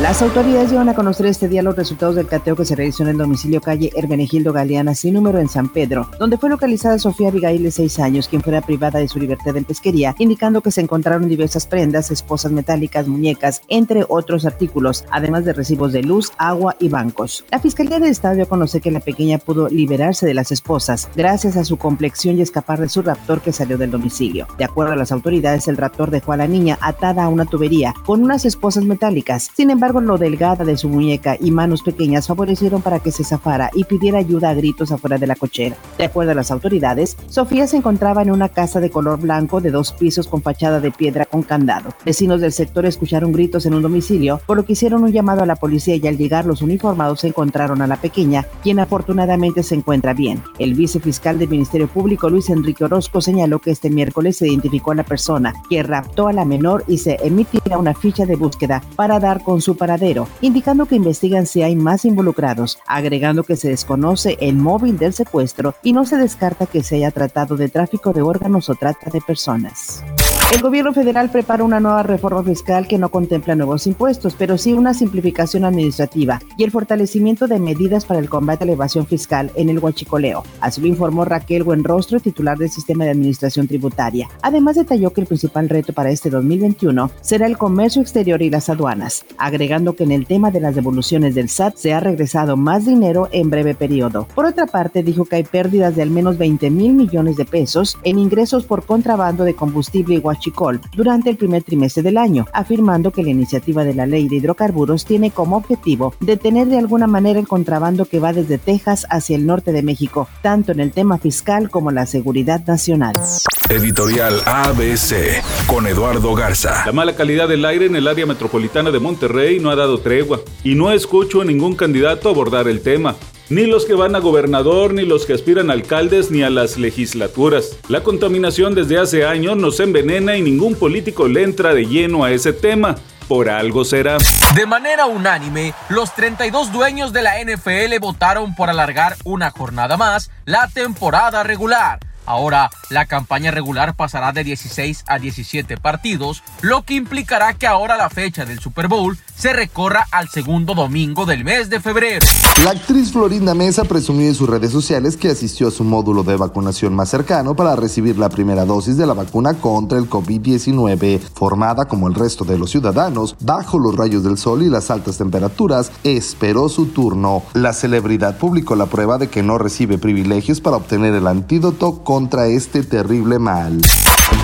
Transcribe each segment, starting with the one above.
Las autoridades llevan a conocer este día los resultados del cateo que se realizó en el domicilio calle Hermenegildo Galeana sin número en San Pedro, donde fue localizada Sofía Abigail de seis años, quien fuera privada de su libertad en pesquería, indicando que se encontraron diversas prendas, esposas metálicas, muñecas, entre otros artículos, además de recibos de luz, agua y bancos. La Fiscalía del Estado dio a conocer que la pequeña pudo liberarse de las esposas gracias a su complexión y escapar de su raptor que salió del domicilio. De acuerdo a las autoridades, el raptor dejó a la niña atada a una tubería con unas esposas metálicas. Sin embargo, lo delgada de su muñeca y manos pequeñas favorecieron para que se zafara y pidiera ayuda a gritos afuera de la cochera. De acuerdo a las autoridades, Sofía se encontraba en una casa de color blanco de dos pisos con fachada de piedra con candado. Vecinos del sector escucharon gritos en un domicilio, por lo que hicieron un llamado a la policía y al llegar los uniformados encontraron a la pequeña, quien afortunadamente se encuentra bien. El vicefiscal del Ministerio Público, Luis Enrique Orozco, señaló que este miércoles se identificó a la persona que raptó a la menor y se emitirá una ficha de búsqueda para dar con su paradero, indicando que investigan si hay más involucrados, agregando que se desconoce el móvil del secuestro y no se descarta que se haya tratado de tráfico de órganos o trata de personas. El gobierno federal prepara una nueva reforma fiscal que no contempla nuevos impuestos, pero sí una simplificación administrativa y el fortalecimiento de medidas para el combate a la evasión fiscal en el huachicoleo. Así lo informó Raquel Buenrostro, titular del Sistema de Administración Tributaria. Además detalló que el principal reto para este 2021 será el comercio exterior y las aduanas, agregando que en el tema de las devoluciones del SAT se ha regresado más dinero en breve periodo. Por otra parte, dijo que hay pérdidas de al menos 20 mil millones de pesos en ingresos por contrabando de combustible y huachicol durante el primer trimestre del año, afirmando que la iniciativa de la ley de hidrocarburos tiene como objetivo detener de alguna manera el contrabando que va desde Texas hacia el norte de México, tanto en el tema fiscal como la seguridad nacional. Editorial ABC con Eduardo Garza. La mala calidad del aire en el área metropolitana de Monterrey no ha dado tregua y no escucho a ningún candidato abordar el tema ni los que van a gobernador, ni los que aspiran a alcaldes, ni a las legislaturas. La contaminación desde hace años nos envenena y ningún político le entra de lleno a ese tema. Por algo será. De manera unánime, los 32 dueños de la NFL votaron por alargar una jornada más la temporada regular Ahora, la campaña regular pasará de 16 a 17 partidos, lo que implicará que ahora la fecha del Super Bowl se recorra al segundo domingo del mes de febrero. La actriz Florinda Mesa presumió en sus redes sociales que asistió a su módulo de vacunación más cercano para recibir la primera dosis de la vacuna contra el COVID-19, formada como el resto de los ciudadanos, bajo los rayos del sol y las altas temperaturas, esperó su turno. La celebridad publicó la prueba de que no recibe privilegios para obtener el antídoto contra este terrible mal.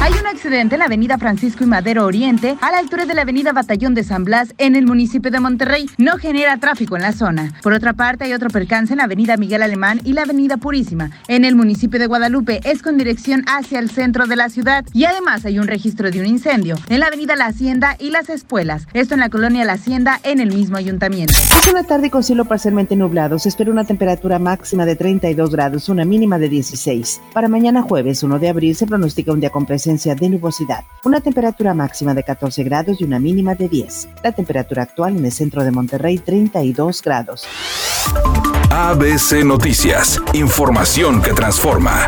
Hay un accidente en la avenida Francisco y Madero Oriente, a la altura de la avenida Batallón de San Blas, en el municipio de Monterrey. No genera tráfico en la zona. Por otra parte, hay otro percance en la avenida Miguel Alemán y la avenida Purísima, en el municipio de Guadalupe. Es con dirección hacia el centro de la ciudad. Y además hay un registro de un incendio en la avenida La Hacienda y Las Espuelas. Esto en la colonia La Hacienda, en el mismo ayuntamiento. Es una tarde con cielo parcialmente nublado. Se espera una temperatura máxima de 32 grados, una mínima de 16. Para mañana jueves 1 de abril se pronostica un día con presencia de nubosidad, una temperatura máxima de 14 grados y una mínima de 10. La temperatura actual en el centro de Monterrey 32 grados. ABC Noticias, información que transforma.